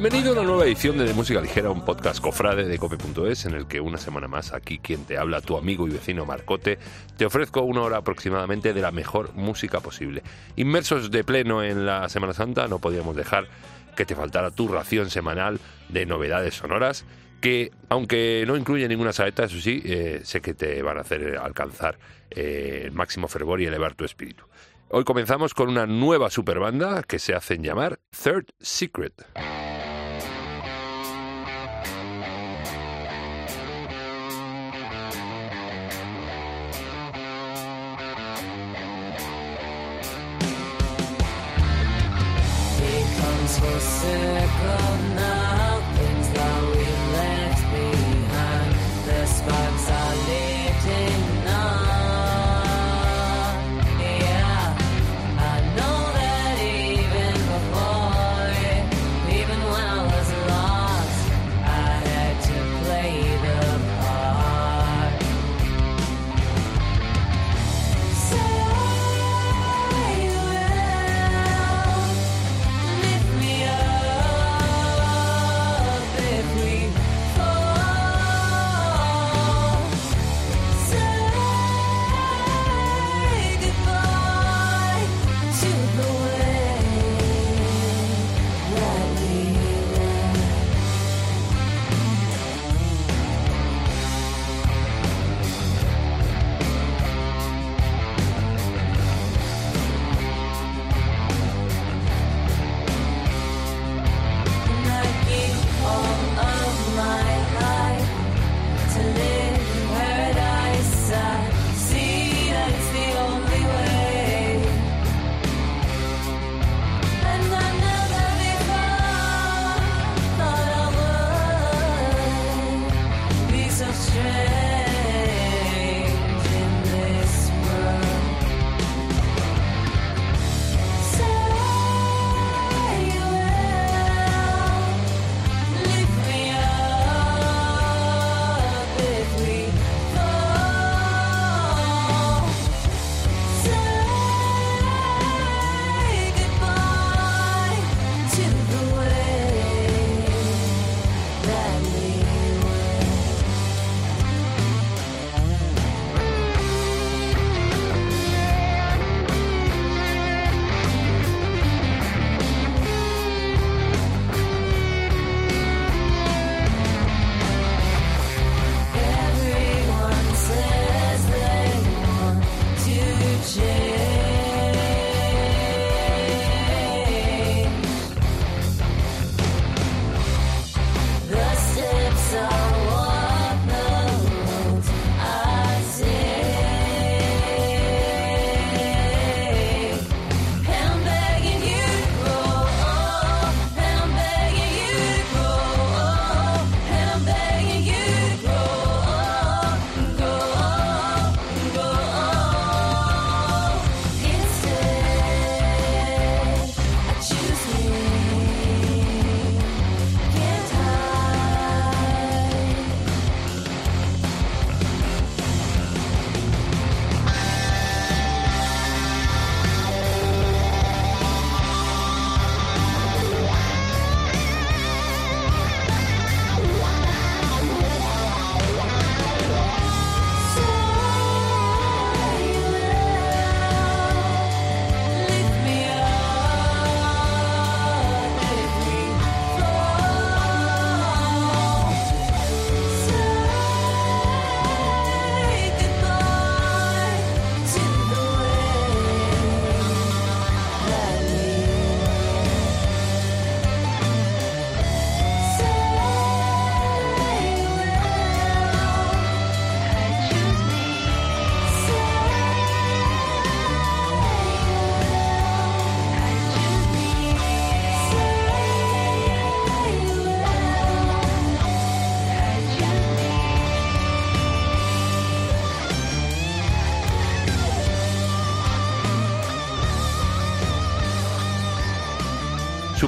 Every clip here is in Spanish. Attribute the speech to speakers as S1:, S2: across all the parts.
S1: Bienvenido a una nueva edición de, de Música Ligera, un podcast cofrade de cope.es en el que una semana más aquí quien te habla, tu amigo y vecino Marcote, te ofrezco una hora aproximadamente de la mejor música posible. Inmersos de pleno en la Semana Santa, no podíamos dejar que te faltara tu ración semanal de novedades sonoras que, aunque no incluye ninguna saeta, eso sí, eh, sé que te van a hacer alcanzar eh, el máximo fervor y elevar tu espíritu. Hoy comenzamos con una nueva superbanda que se hacen llamar Third Secret.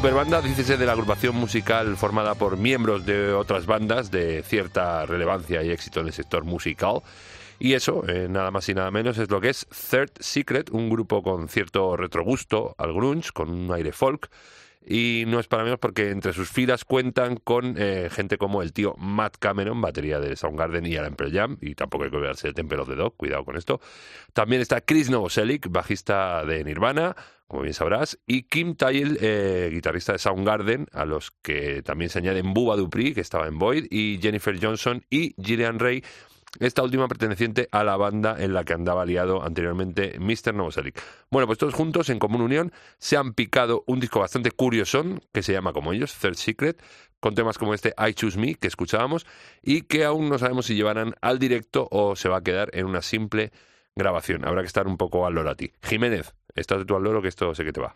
S1: Superbanda, dícese de la agrupación musical formada por miembros de otras bandas de cierta relevancia y éxito en el sector musical. Y eso, eh, nada más y nada menos, es lo que es Third Secret, un grupo con cierto retrogusto al grunge, con un aire folk, y no es para menos porque entre sus filas cuentan con eh, gente como el tío Matt Cameron, batería de Soundgarden y Alan Pearl Jam, y tampoco hay que olvidarse de Temple of the Dog, cuidado con esto. También está Chris Novoselic, bajista de Nirvana, como bien sabrás, y Kim Tyle, eh, guitarrista de Soundgarden, a los que también se añaden Bubba Dupree, que estaba en Void, y Jennifer Johnson y Gillian Ray, esta última perteneciente a la banda en la que andaba liado anteriormente Mr. Novoselic. Bueno, pues todos juntos, en común unión, se han picado un disco bastante curiosón, que se llama como ellos, Third Secret, con temas como este I Choose Me, que escuchábamos, y que aún no sabemos si llevarán al directo o se va a quedar en una simple grabación. Habrá que estar un poco al loro a ti. Jiménez, estás tú al loro, que esto sé que te va.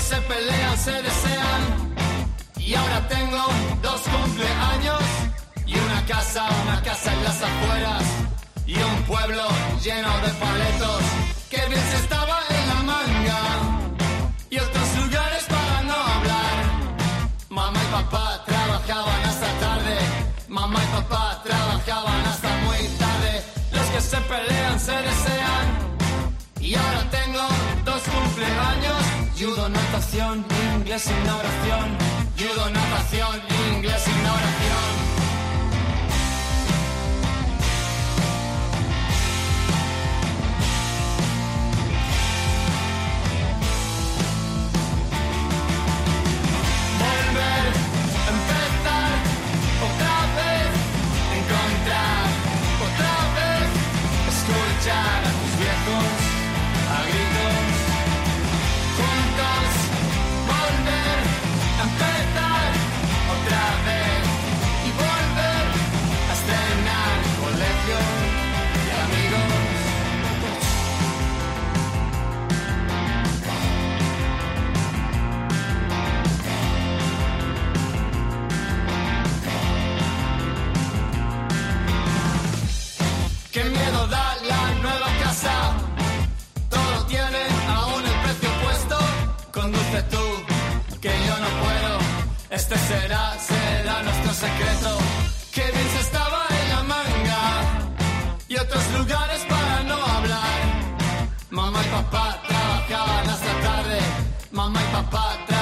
S2: Que se pelean se desean. Y ahora tengo dos cumpleaños. Y una casa, una casa en las afueras. Y un pueblo lleno de paletos. Que bien se estaba en la manga. Y otros lugares para no hablar. Mamá y papá trabajaban hasta tarde. Mamá y papá trabajaban hasta muy tarde. Los que se pelean se desean. Y ahora tengo dos cumpleaños. Judo, natación, inglés sin oración. Judo, natación, inglés sin nueva casa. Todo tiene aún el precio puesto. Conduce tú, que yo no puedo. Este será, será nuestro secreto. Que bien se estaba en la manga. Y otros lugares para no hablar. Mamá y papá trabajaban hasta tarde. Mamá y papá trabajaban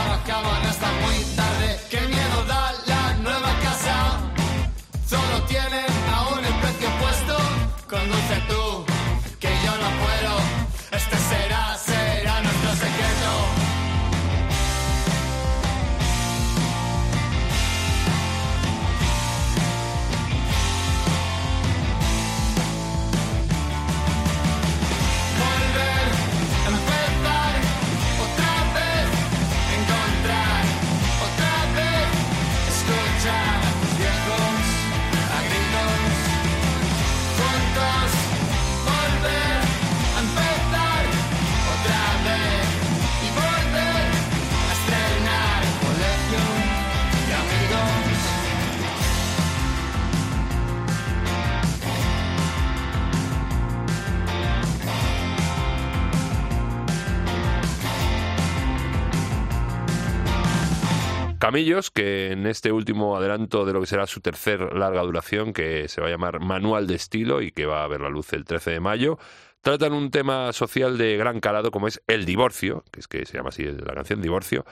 S1: Camillos, que en este último adelanto de lo que será su tercer larga duración, que se va a llamar Manual de Estilo y que va a ver la luz el 13 de mayo, tratan un tema social de gran calado como es el divorcio, que es que se llama así la canción Divorcio,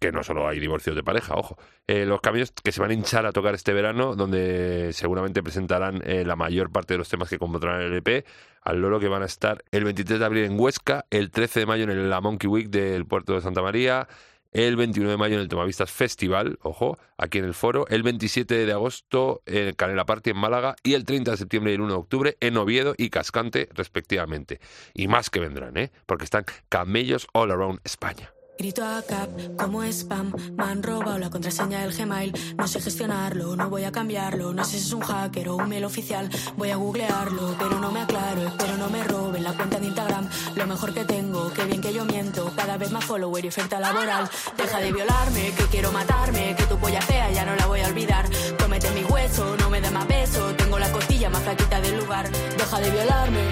S1: que no solo hay divorcios de pareja, ojo. Eh, los cambios que se van a hinchar a tocar este verano, donde seguramente presentarán eh, la mayor parte de los temas que compondrán el EP, al loro que van a estar el 23 de abril en Huesca, el 13 de mayo en la Monkey Week del puerto de Santa María, el 29 de mayo en el Tomavistas Festival, ojo, aquí en el foro, el 27 de agosto en Canela Party en Málaga y el 30 de septiembre y el 1 de octubre en Oviedo y Cascante, respectivamente. Y más que vendrán, ¿eh? Porque están camellos all around España.
S3: Grito a Cap como spam, me han robado la contraseña del Gmail, no sé gestionarlo, no voy a cambiarlo, no sé si es un hacker o un mail oficial, voy a googlearlo, pero no me aclaro, espero no me roben la cuenta de Instagram, lo mejor que tengo, qué bien que yo miento, cada vez más follower y oferta laboral, deja de violarme, que quiero matarme, que tu polla fea ya no la voy a olvidar, cómete mi hueso, no me da más beso, tengo la costilla más flaquita del lugar, deja de violarme,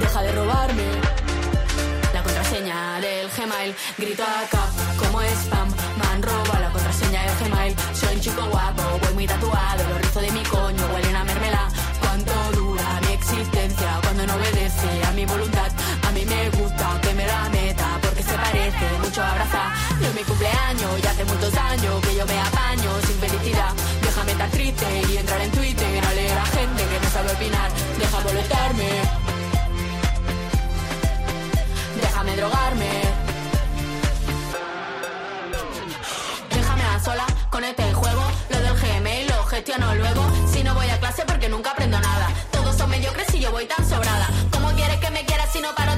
S3: deja de robarme contraseña del Gmail. Grito acá como spam, me han robado la contraseña del Gmail. Soy un chico guapo, voy muy tatuado, los rizos de mi coño huelen a mermelada. Cuánto dura mi existencia cuando no obedece a mi voluntad. No paro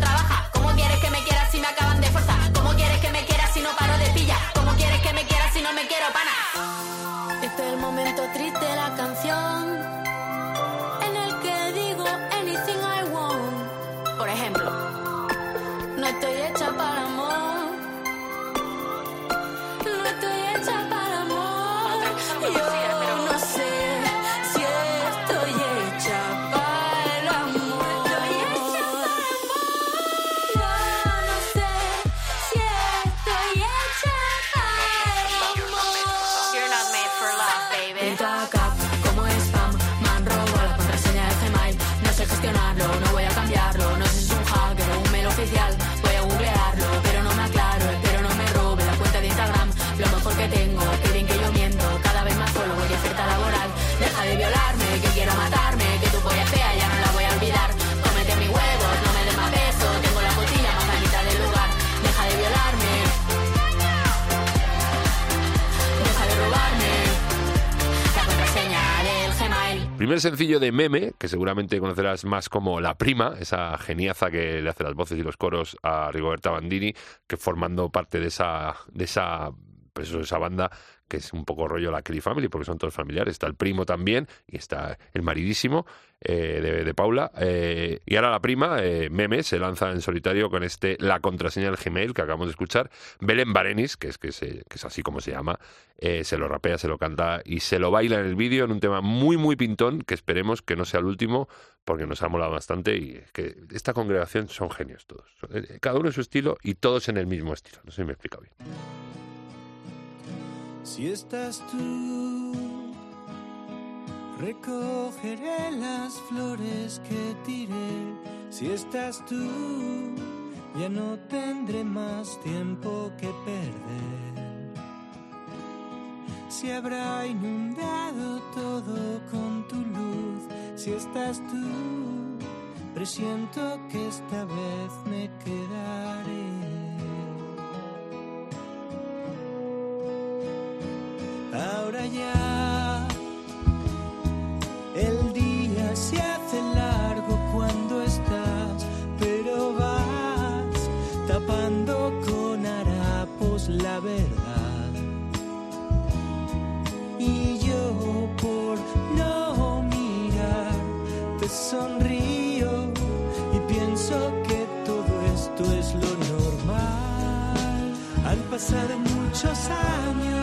S1: sencillo de Meme, que seguramente conocerás más como La Prima, esa geniaza que le hace las voces y los coros a Rigoberta Bandini, que formando parte de esa, de esa, pues esa banda que es un poco rollo la Kelly Family, porque son todos familiares. Está el primo también, y está el maridísimo eh, de, de Paula. eh, y ahora la prima, eh, Meme, se lanza en solitario con este La contraseña del Gmail que acabamos de escuchar. Belén Barenis, que es, que es así como se llama, eh, se lo rapea, se lo canta y se lo baila en el vídeo en un tema muy, muy pintón, que esperemos que no sea el último, porque nos ha molado bastante y esta congregación son genios todos. Eh, Cada uno en su estilo y todos en el mismo estilo. No sé si me he explicado bien.
S4: Si estás tú, recogeré las flores que tiré. Si estás tú, ya no tendré más tiempo que perder. Si habrá inundado todo con tu luz, si estás tú, presiento que esta vez me muchos años.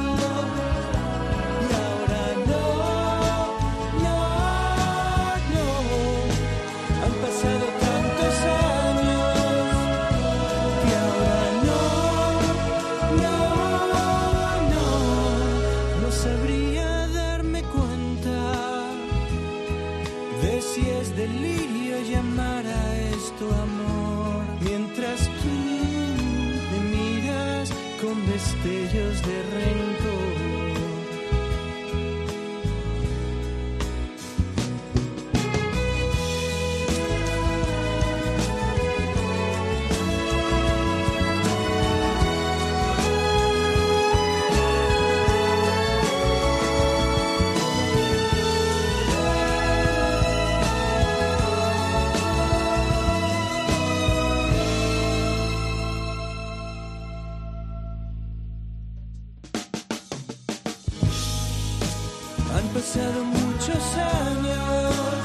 S4: Pasado muchos años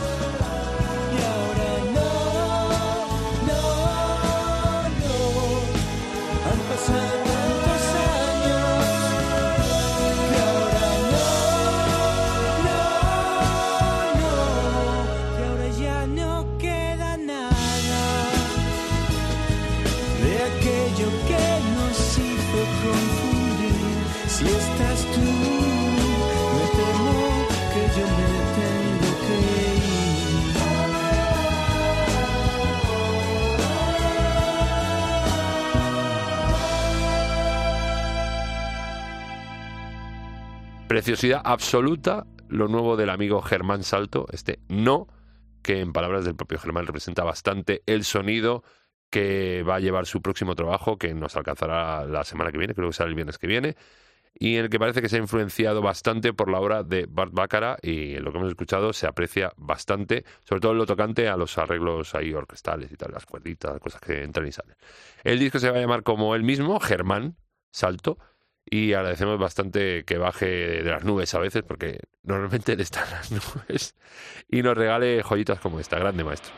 S1: Preciosidad absoluta, lo nuevo del amigo Germán Salto, este no, que en palabras del propio Germán representa bastante el sonido que va a llevar su próximo trabajo, que nos alcanzará la semana que viene, creo que será el viernes que viene, y en el que parece que se ha influenciado bastante por la obra de Bart Baccara y lo que hemos escuchado se aprecia bastante, sobre todo en lo tocante a los arreglos ahí orquestales y tal, las cuerditas, cosas que entran y salen. El disco se va a llamar como él mismo, Germán Salto, y agradecemos bastante que baje de las nubes a veces, porque normalmente él está en las nubes, y nos regale joyitas como esta, grande maestro.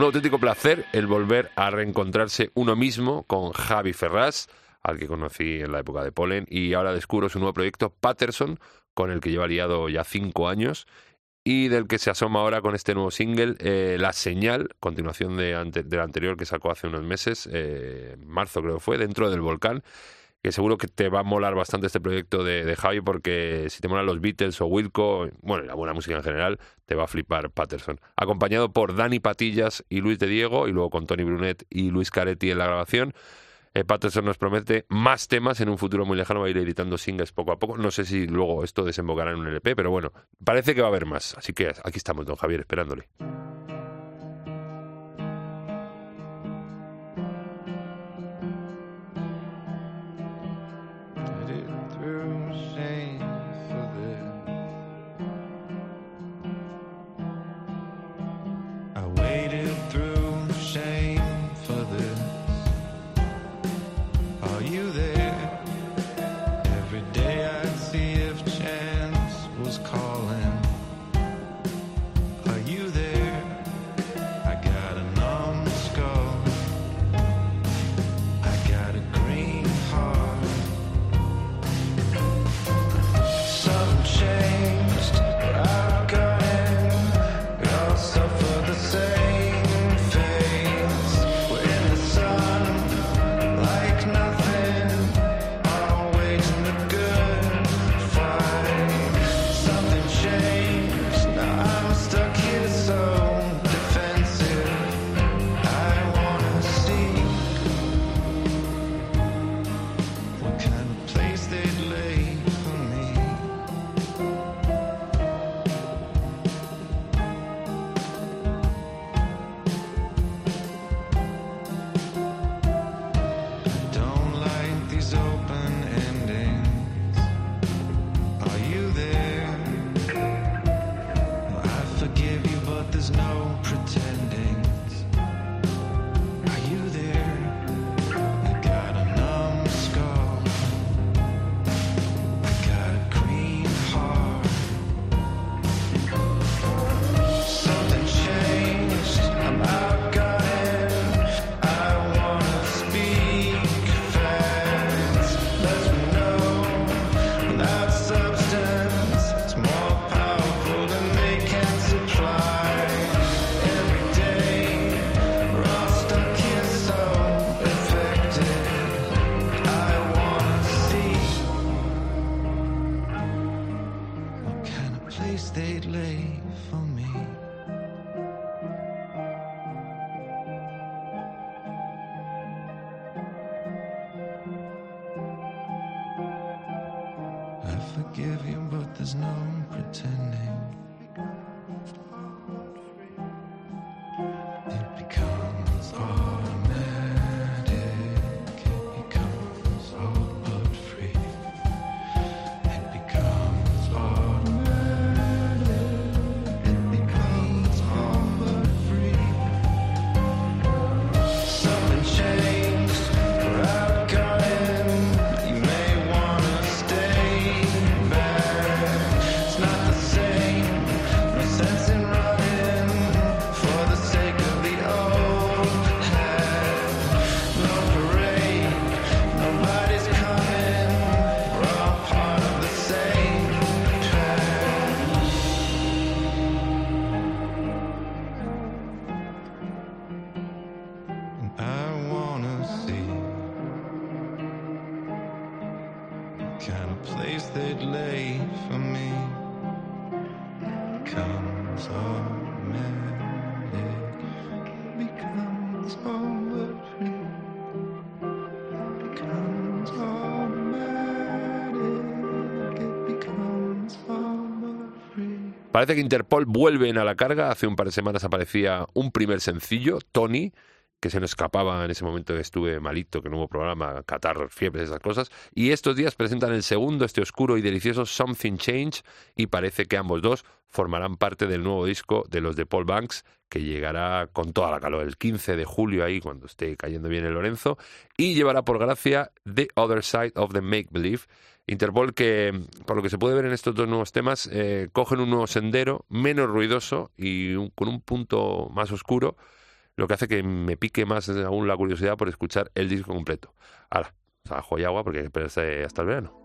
S5: Un auténtico placer el volver a reencontrarse uno mismo con Javi Ferraz, al que conocí en la época de Polen, y ahora descubro su nuevo proyecto Patterson, con el que lleva liado ya cinco años y del que se asoma ahora con este nuevo single, eh, La Señal, continuación de ante- del anterior que sacó hace unos meses, eh, marzo creo que fue, dentro del volcán, que seguro que te va a molar bastante este proyecto de, de Javi porque si te molan los Beatles o Wilco, bueno, y la buena música en general, te va a flipar Patterson. Acompañado por Dani Patillas y Luis de Diego, y luego con Tony Brunet y Luis Caretti en la grabación. Eh, Patterson nos promete más temas en un futuro muy lejano, va a ir editando singles poco a poco. No sé si luego esto desembocará en un LP, pero bueno, parece que va a haber más. Así que aquí estamos, don Javier, esperándole. Parece que Interpol vuelven a la carga. Hace un par de semanas aparecía un primer sencillo, Tony, que se nos escapaba en ese momento que estuve malito, que no hubo programa, catarros, fiebres, esas cosas. Y estos días presentan el segundo, este oscuro y delicioso Something Change, y parece que ambos dos formarán parte del nuevo disco de los de Paul Banks, que llegará con toda la calor el 15 de julio ahí, cuando esté cayendo bien el Lorenzo, y llevará por gracia The Other Side of the Make Believe. Interpol que, por lo que se puede ver en estos dos nuevos temas, eh, cogen un nuevo sendero menos ruidoso y un, con un punto más oscuro,
S6: lo que hace que me pique más aún la curiosidad por escuchar el disco completo. Ahora, ajo y agua porque esperarse este, hasta el verano.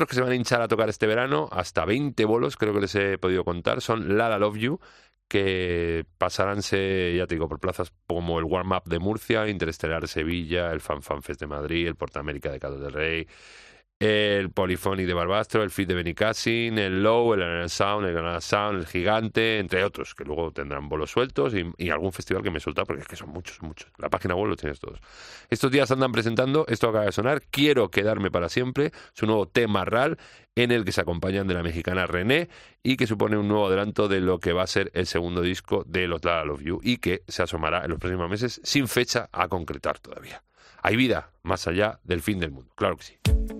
S6: otros que se van a hinchar a tocar este verano, hasta 20 bolos, creo que les he podido contar, son Lala Love You, que pasaránse, ya te digo, por plazas como el Warm Up de Murcia, Interestelar Sevilla, el Fan Fan Fest de Madrid, el Porta América de Cado del Rey, el Polyphonic de Barbastro, el Fit de Benicassin, el Low, el Anana Sound, el Granada Sound, el Gigante, entre otros, que luego tendrán bolos sueltos y, algún festival que me suelta, porque es que son muchos, muchos. La página web lo tienes todos. Estos días andan presentando, esto acaba de sonar, Quiero quedarme para siempre, su nuevo tema RAL, en el que se acompañan de la mexicana René y que supone un nuevo adelanto de lo que va a ser el segundo disco de Los La Love You y que se asomará en los próximos meses sin fecha a concretar todavía. Hay vida más allá del fin del mundo, claro que sí.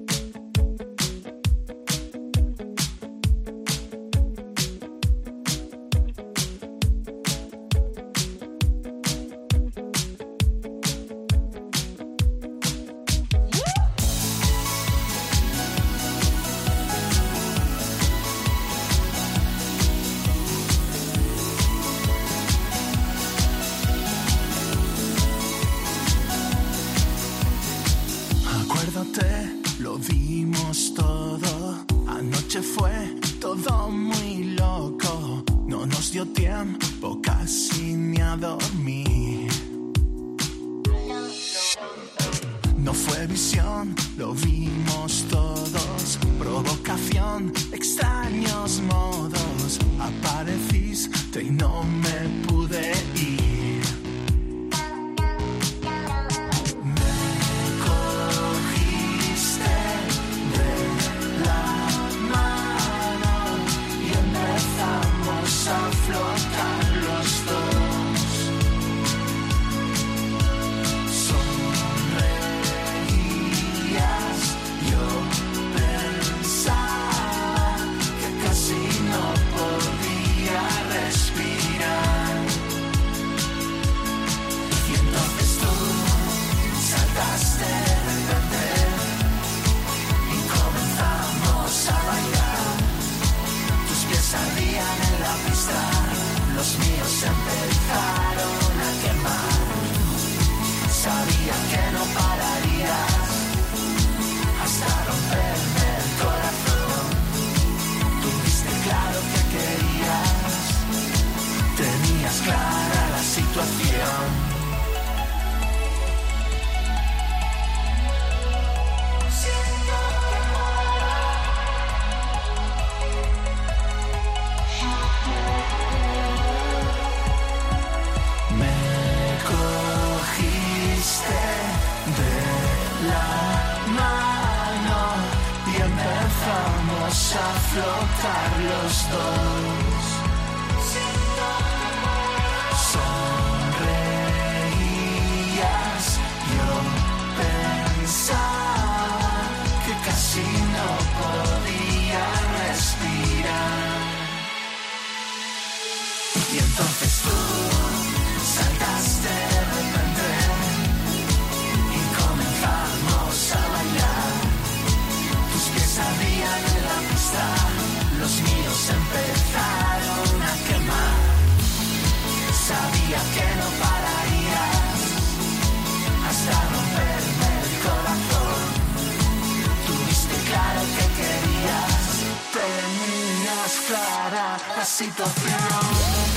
S7: Clara la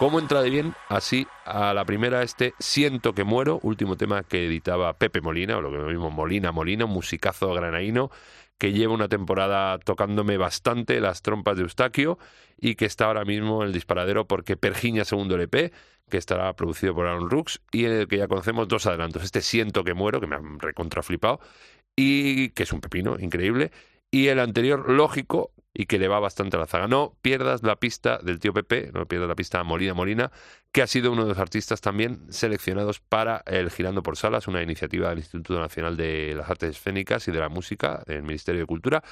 S1: ¿Cómo entra de bien? Así, a la primera, este Siento que muero, último tema que editaba Pepe Molina, o lo que mismo Molina Molina, musicazo granaíno, que lleva una temporada tocándome bastante las trompas de Eustaquio y que está ahora mismo en el disparadero porque Pergiña segundo LP, que estará producido por Aaron Rooks y en el que ya conocemos dos adelantos. Este Siento que muero, que me han recontraflipado, y que es un pepino increíble, y el anterior lógico y que le va bastante a la zaga. No pierdas la pista del tío Pepe, no pierdas la pista Molina Molina, que ha sido uno de los artistas también seleccionados para el Girando por Salas, una iniciativa del Instituto Nacional de las Artes Escénicas y de la Música del Ministerio de Cultura,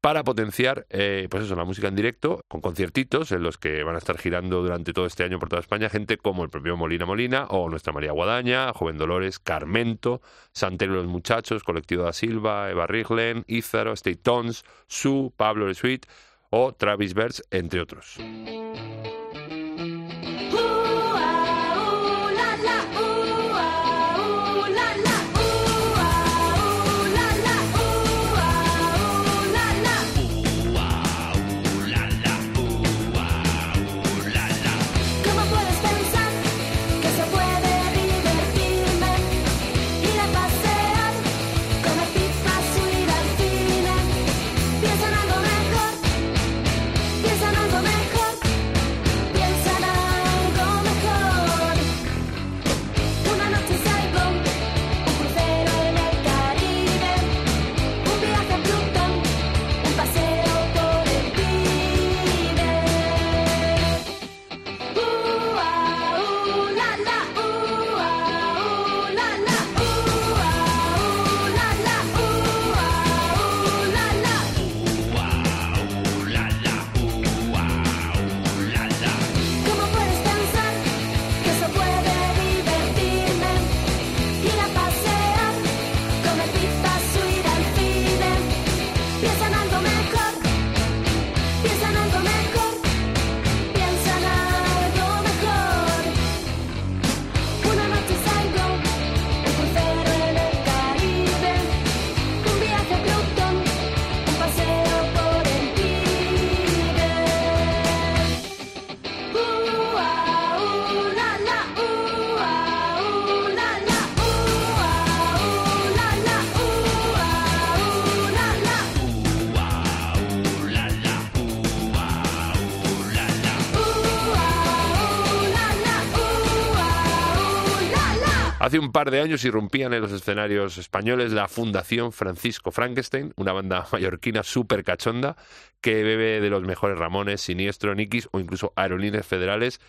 S1: para potenciar eh, pues eso, la música en directo, con conciertitos en los que van a estar girando durante todo este año por toda España gente como el propio Molina Molina o nuestra María Guadaña, Joven Dolores, Carmento, Santero los Muchachos, Colectivo da Silva, Eva Riglen, Ízaro, State Tones, Su, Pablo Le Sweet o Travis Berts, entre otros. Hace un par de años irrumpían en los escenarios españoles la Fundación Francisco Frankenstein, una banda mallorquina súper cachonda que bebe de los mejores Ramones, Siniestro, Nikis o incluso aerolíneas federales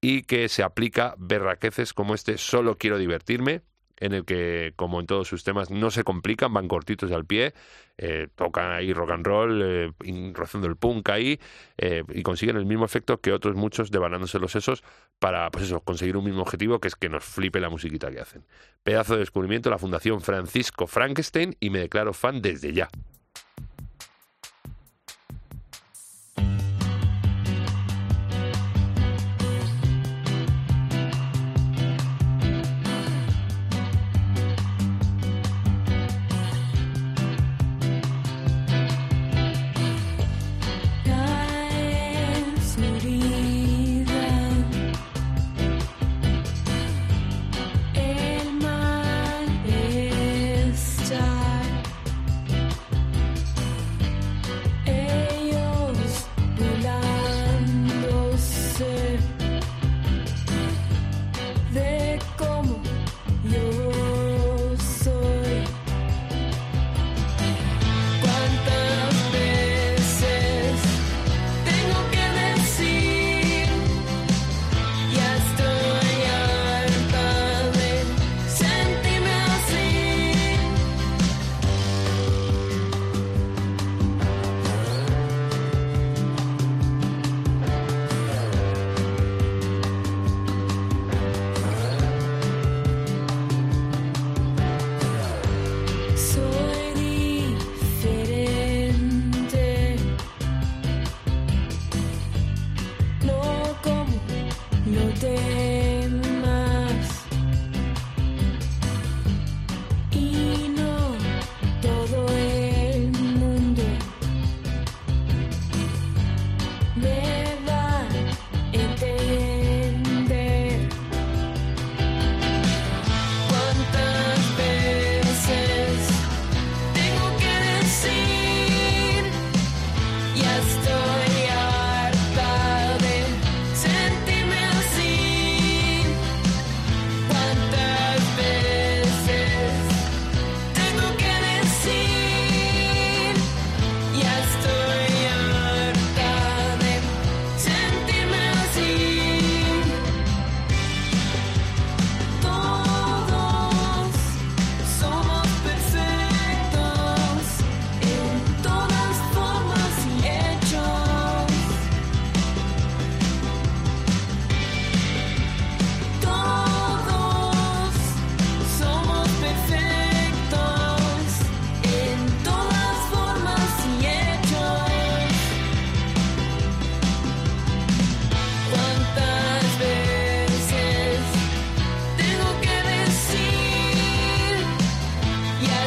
S1: y que se aplica berraqueces como este Solo quiero divertirme, en el que, como en todos sus temas, no se complican, van cortitos al pie, eh, tocan ahí rock and roll, eh, rozando el punk ahí, eh, y consiguen el mismo efecto que otros muchos devanándose los sesos para, pues eso, conseguir un mismo objetivo, que es que nos flipe la musiquita que hacen. Pedazo de descubrimiento, la Fundación Francisco Frankenstein, y me declaro fan desde ya.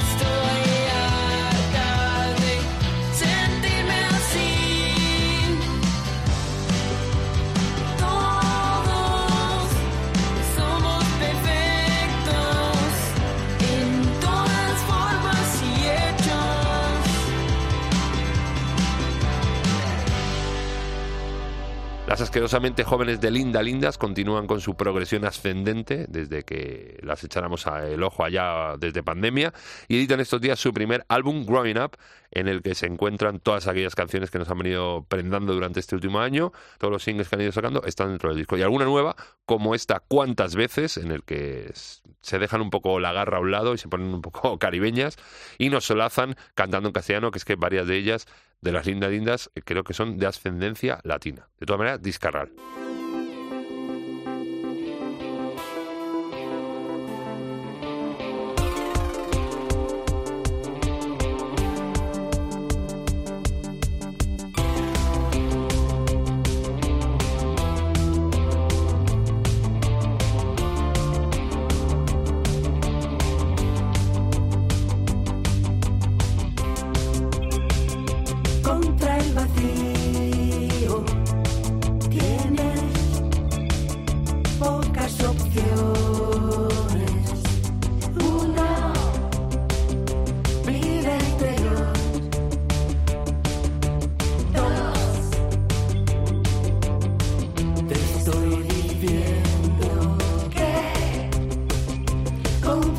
S1: still asquerosamente jóvenes de Linda Lindas continúan con su progresión ascendente desde que las echáramos el ojo allá desde pandemia y editan estos días su primer álbum Growing Up en el que se encuentran todas aquellas canciones que nos han venido prendando durante este último año. Todos los singles que han ido sacando están dentro del disco. Y alguna nueva, como esta Cuántas veces, en el que se dejan un poco la garra a un lado y se ponen un poco caribeñas y nos solazan cantando en castellano, que es que varias de ellas, de las lindas lindas, eh, creo que son de ascendencia latina. De todas maneras, discarral.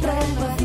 S4: trema.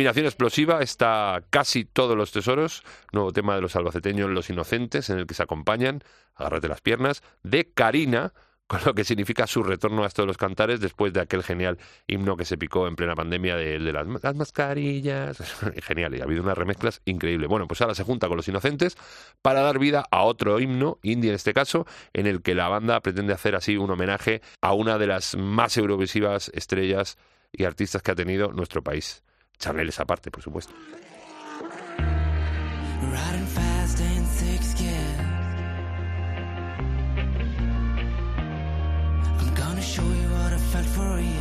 S1: Combinación explosiva está casi todos los tesoros, nuevo tema de los albaceteños Los Inocentes, en el que se acompañan, agárrate las piernas, de Karina, con lo que significa su retorno a estos los cantares después de aquel genial himno que se picó en plena pandemia de, de las, las mascarillas. Genial, y ha habido unas remezclas increíbles. Bueno, pues ahora se junta con Los Inocentes para dar vida a otro himno, indie en este caso, en el que la banda pretende hacer así un homenaje a una de las más eurovisivas estrellas y artistas que ha tenido nuestro país. Charneles aparte, por supuesto.
S4: Show you what I felt for a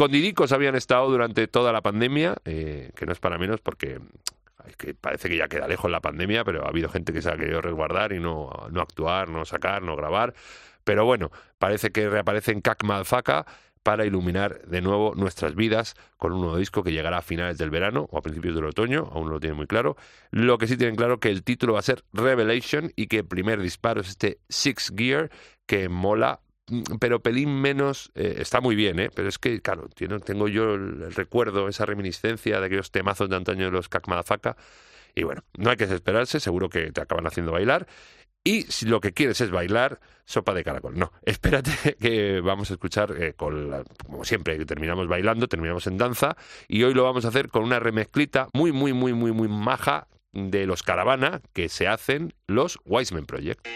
S6: Escondidicos habían estado durante toda la pandemia, eh, que no es para menos porque parece que ya queda lejos la pandemia, pero ha habido gente que se ha querido resguardar y no, no actuar, no sacar, no grabar. Pero bueno, parece que reaparecen Cac Madfaka para iluminar de nuevo nuestras vidas con un nuevo disco que llegará a finales del verano o a principios del otoño, aún no lo tienen muy claro. Lo que sí tienen claro que el título va a ser Revelation y que el primer disparo es este Six Gear que mola pero pelín menos, eh, está muy bien, ¿eh? pero es que, claro, tengo yo el, recuerdo, esa reminiscencia de aquellos temazos de antaño de los Cac Madafaka, y bueno, no hay que desesperarse, seguro que te acaban haciendo bailar, y si lo que quieres es bailar, sopa de caracol. No, espérate que vamos a escuchar, eh, con la- como siempre, que terminamos bailando, terminamos en danza, y hoy lo vamos a hacer con una remezclita muy, muy, muy, muy, muy maja de los Caravana que se hacen los Wiseman Project.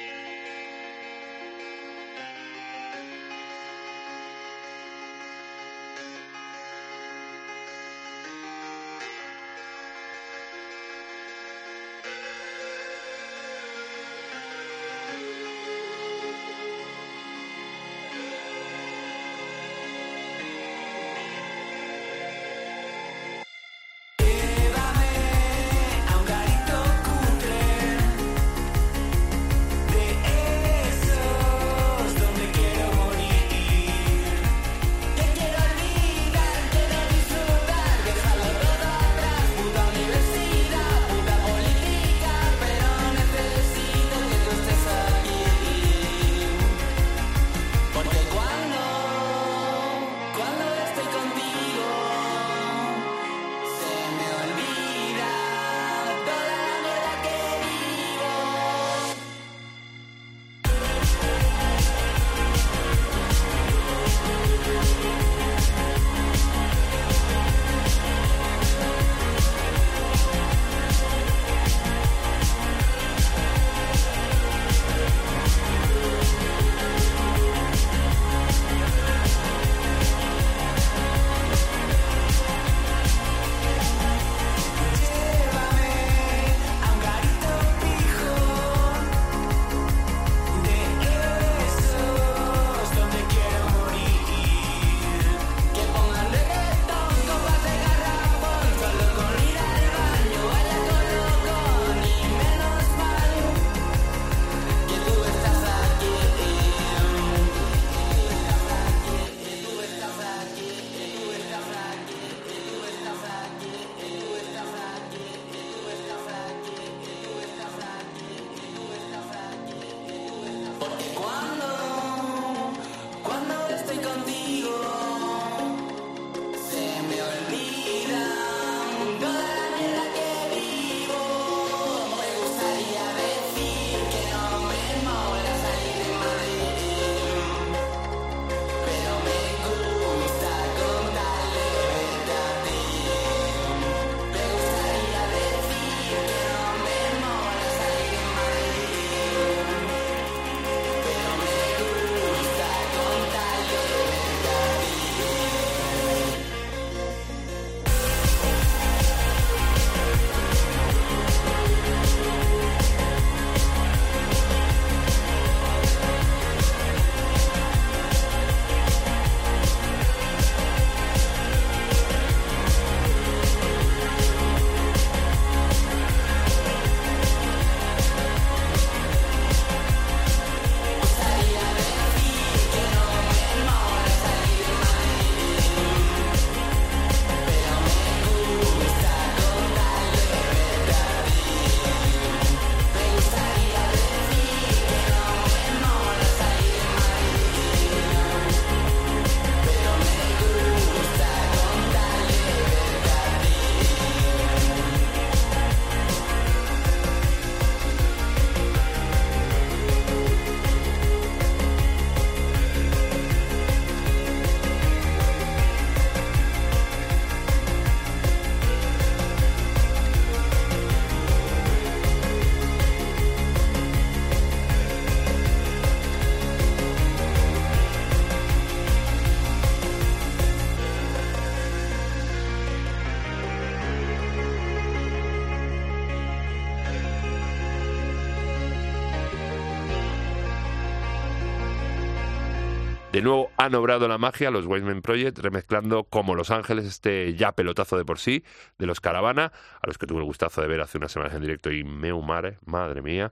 S8: De
S1: nuevo han obrado la magia los Wiseman Project, remezclando como Los Ángeles este ya pelotazo de por sí de los Caravana, a los que tuve el gustazo de ver hace unas semanas en directo y meu mare, madre mía.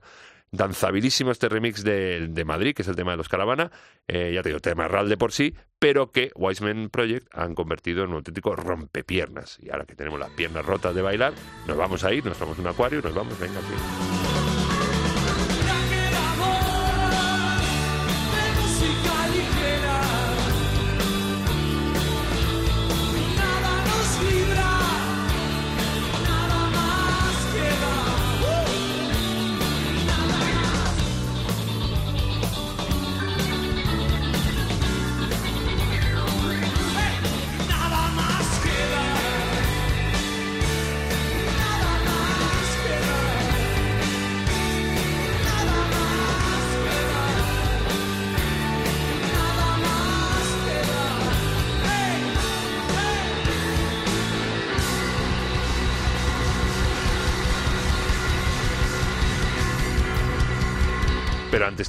S1: Danzabilísimo este remix de, de Madrid, que es el tema de los Caravana, eh, ya te digo, tema real de por sí, pero que Wiseman Project han convertido en un auténtico rompepiernas. Y ahora que tenemos las piernas rotas de bailar, nos vamos a ir, nos vamos a un acuario nos vamos, venga, sí.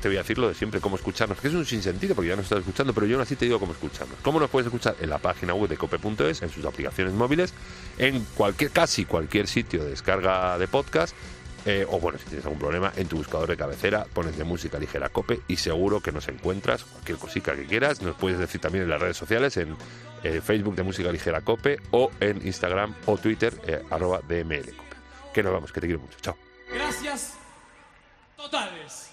S1: Te voy a decir lo de siempre, cómo escucharnos, que es un sinsentido porque ya nos estás escuchando, pero yo aún así te digo cómo escucharnos. ¿Cómo nos puedes escuchar? En la página web de cope.es, en sus aplicaciones móviles, en cualquier, casi cualquier sitio de descarga de podcast, eh, o bueno, si tienes algún problema, en tu buscador de cabecera, pones de música ligera cope y seguro que nos encuentras cualquier cosita que quieras. Nos puedes decir también en las redes sociales, en eh, Facebook de música ligera cope o en Instagram o Twitter, eh, arroba DML cope. Que nos vamos, que te quiero mucho. Chao.
S2: Gracias totales.